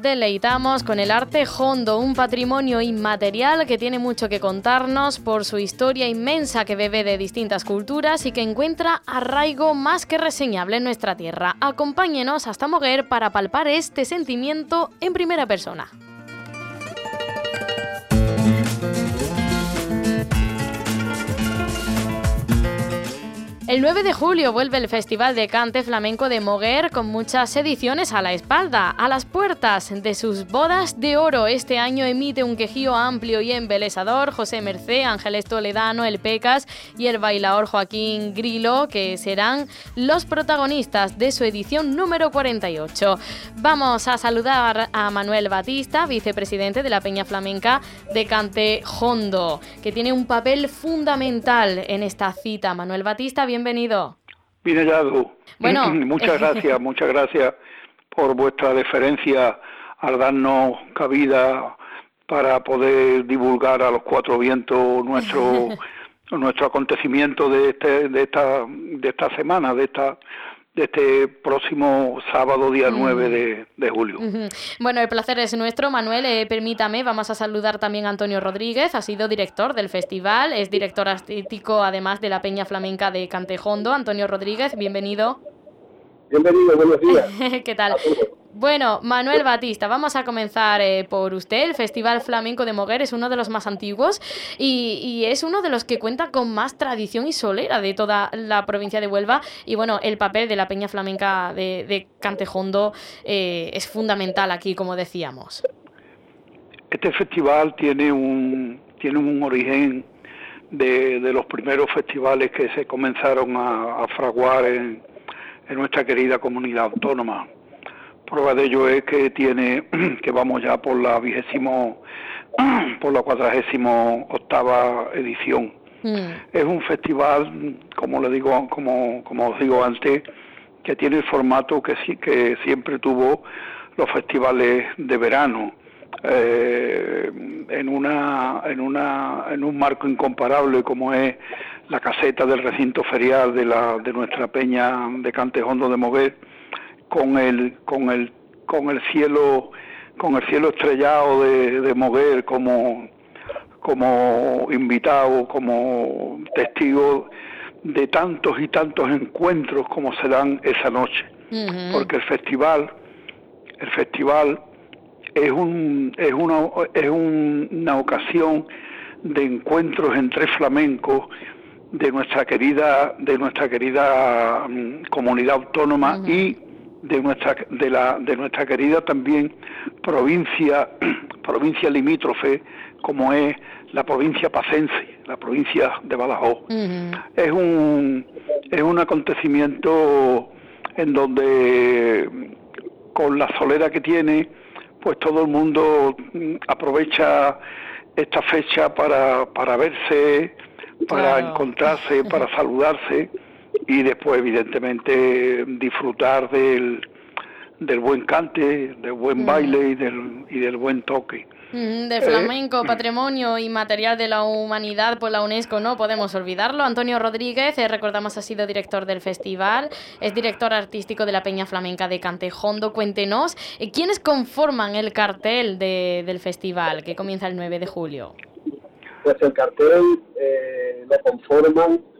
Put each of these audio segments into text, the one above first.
Deleitamos con el arte hondo, un patrimonio inmaterial que tiene mucho que contarnos por su historia inmensa que bebe de distintas culturas y que encuentra arraigo más que reseñable en nuestra tierra. Acompáñenos hasta Moguer para palpar este sentimiento en primera persona. El 9 de julio vuelve el Festival de Cante Flamenco de Moguer con muchas ediciones a la espalda. A las puertas de sus bodas de oro este año emite un quejío amplio y embelesador José Mercé, Ángeles Toledano, El Pecas y el bailador Joaquín Grilo, que serán los protagonistas de su edición número 48. Vamos a saludar a Manuel Batista, vicepresidente de la Peña Flamenca de Cante Hondo, que tiene un papel fundamental en esta cita. Manuel Batista, bien bienvenido. Bien hallado. Bueno, muchas gracias, muchas gracias por vuestra deferencia al darnos cabida para poder divulgar a los cuatro vientos nuestro nuestro acontecimiento de este de esta de esta semana, de esta de este próximo sábado, día 9 de, julio. Bueno, el placer es nuestro. Manuel, eh, permítame, vamos a saludar también a Antonio Rodríguez, ha sido director del festival, es director artístico además de la Peña Flamenca de Cantejondo. Antonio Rodríguez, bienvenido. Bienvenido, buenos días. ¿Qué tal? Bueno, Manuel Batista, vamos a comenzar eh, por usted. El Festival Flamenco de Moguer es uno de los más antiguos y, es uno de los que cuenta con más tradición y solera de toda la provincia de Huelva. Y bueno, el papel de la Peña Flamenca de, Cantejondo eh, es fundamental aquí, como decíamos. Este festival tiene un, tiene un origen de, los primeros festivales que se comenzaron a, fraguar en nuestra querida comunidad autónoma Prueba de ello es que tiene, que vamos ya por la vigésimo, por la cuadragésimo octava edición. Mm. Es un festival, como le digo, como, como os digo antes, que tiene el formato que sí, que siempre tuvo los festivales de verano. Eh, en una en una en un marco incomparable como es la caseta del recinto ferial de la de nuestra peña de Cantejondo de Moguer con el con el con el cielo con el cielo estrellado de, de Moguer como como invitado como testigo de tantos y tantos encuentros como se dan esa noche. Porque el festival el festival es un es una es una ocasión de encuentros entre flamencos de nuestra querida de nuestra querida mm, comunidad autónoma y de nuestra de la de nuestra querida también provincia provincia limítrofe como es la provincia pacense la provincia de Badajoz. Es un es un acontecimiento en donde con la solera que tiene pues todo el mundo aprovecha esta fecha para para verse para encontrarse para saludarse y después evidentemente disfrutar del, del buen cante, del buen baile y del, y del buen toque. de flamenco, patrimonio inmaterial de la humanidad por la UNESCO, no podemos olvidarlo. Antonio Rodríguez, eh, recordamos, ha sido director del festival, es director artístico de la Peña Flamenca de Cantejondo. Cuéntenos, eh, ¿quiénes conforman el cartel de, del festival que comienza el 9 de julio? Pues el cartel eh, lo conforman eh,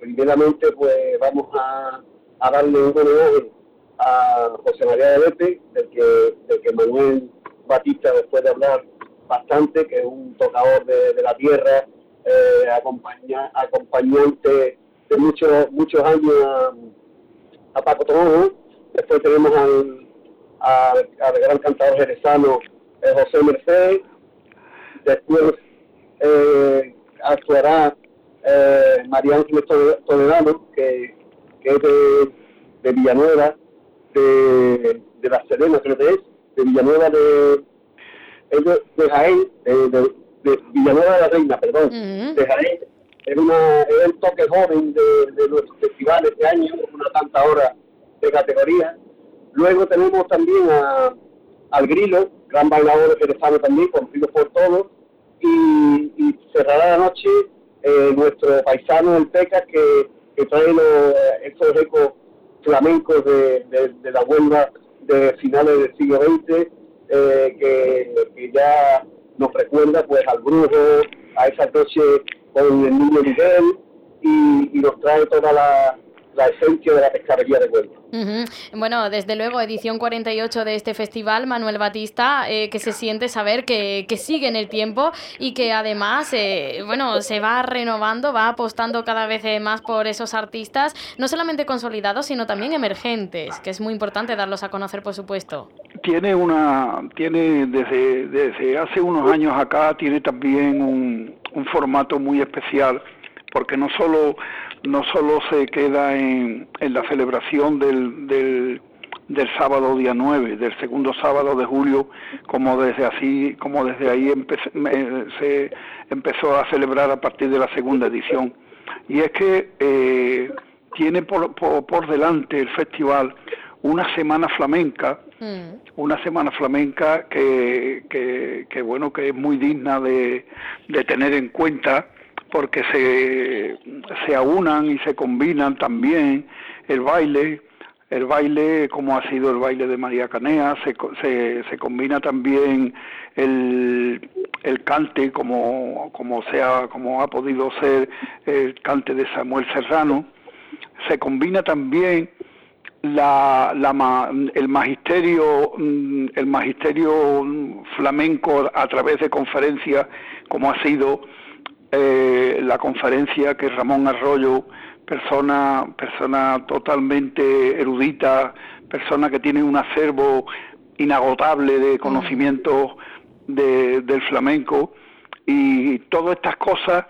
primeramente pues vamos a, darle un homenaje a José María de Lepe, del que, que Manuel Batista, después de hablar bastante, que es un tocador de, la tierra, eh, acompañante de muchos muchos años a, Paco Tomojo. Después tenemos al, al, gran cantador jerezano eh, José Mercedes. Después eh, actuará eh, María Ángeles Toledano, que, que es de, Villanueva, de, de La Serena, creo que es, de Villanueva de, de, Jaén, de, Villanueva de la Reina, perdón, de Jaén. Es, una, es un toque joven de, los festivales de año, una tanta hora de categoría. Luego tenemos también a, al Grilo, gran bailador jerezano también, conocido por todos, y, y cerrará la noche eh, nuestro paisano del Peca que, trae los, estos ecos flamencos de, la Huelva de finales del siglo XX, eh, que, ya nos recuerda pues al brujo, a esa noche con el niño Miguel y, y nos trae toda la, la esencia de la pescadería de Huelva. Bueno, desde luego, edición 48 de este festival, Manuel Batista, eh, que se siente saber que, sigue en el tiempo y que además, eh, bueno, se va renovando, va apostando cada vez eh, más por esos artistas, no solamente consolidados, sino también emergentes, que es muy importante darlos a conocer, por supuesto. Tiene una, tiene desde, desde hace unos años acá, tiene también un, un formato muy especial, porque no solo no solo se queda en, en la celebración del, del, del, sábado día 9, del segundo sábado de julio, como desde así, como desde ahí se empezó a celebrar a partir de la segunda edición. Y es que eh, tiene por, por, delante el festival una semana flamenca, mm. una semana flamenca que, que, que, bueno que es muy digna de, de tener en cuenta porque se, se aunan y se combinan también el baile, el baile como ha sido el baile de María Canea, se, se, se combina también el, el cante como, como, sea, como ha podido ser el cante de Samuel Serrano, se combina también la, la, el magisterio el magisterio flamenco a través de conferencias como ha sido eh, la conferencia que Ramón Arroyo, persona, persona totalmente erudita, persona que tiene un acervo inagotable de conocimientos del flamenco, y todas estas cosas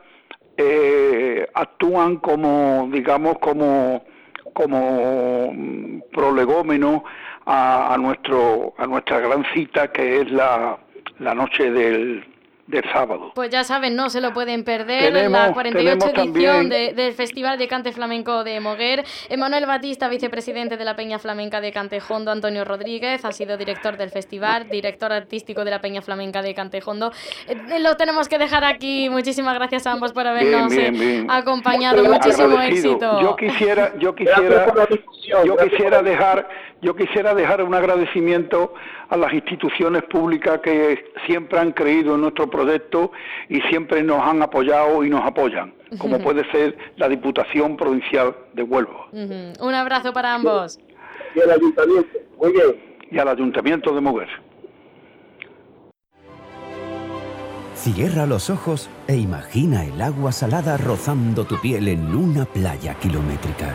eh, actúan como, digamos, como, como prolegómeno a, nuestro, a nuestra gran cita que es la, la noche del, del sábado. Pues ya saben, no se lo pueden perder. en la 48 edición del Festival de Cante Flamenco de Moguer. Emanuel Batista, vicepresidente de la Peña Flamenca de Cantejondo. Antonio Rodríguez ha sido director del festival, director artístico de la Peña Flamenca de Cantejondo. Eh, lo tenemos que dejar aquí. Muchísimas gracias a ambos por habernos eh, acompañado. Muchísimo éxito. Yo quisiera, yo quisiera, yo quisiera dejar, yo quisiera dejar un agradecimiento a las instituciones públicas que siempre han creído en nuestro proyecto y siempre nos han apoyado y nos apoyan, como puede ser la Diputación Provincial de Huelva. Un abrazo para ambos. Y al Ayuntamiento, muy bien. Y al Ayuntamiento de Moguer. Cierra los ojos e imagina el agua salada rozando tu piel en una playa kilométrica.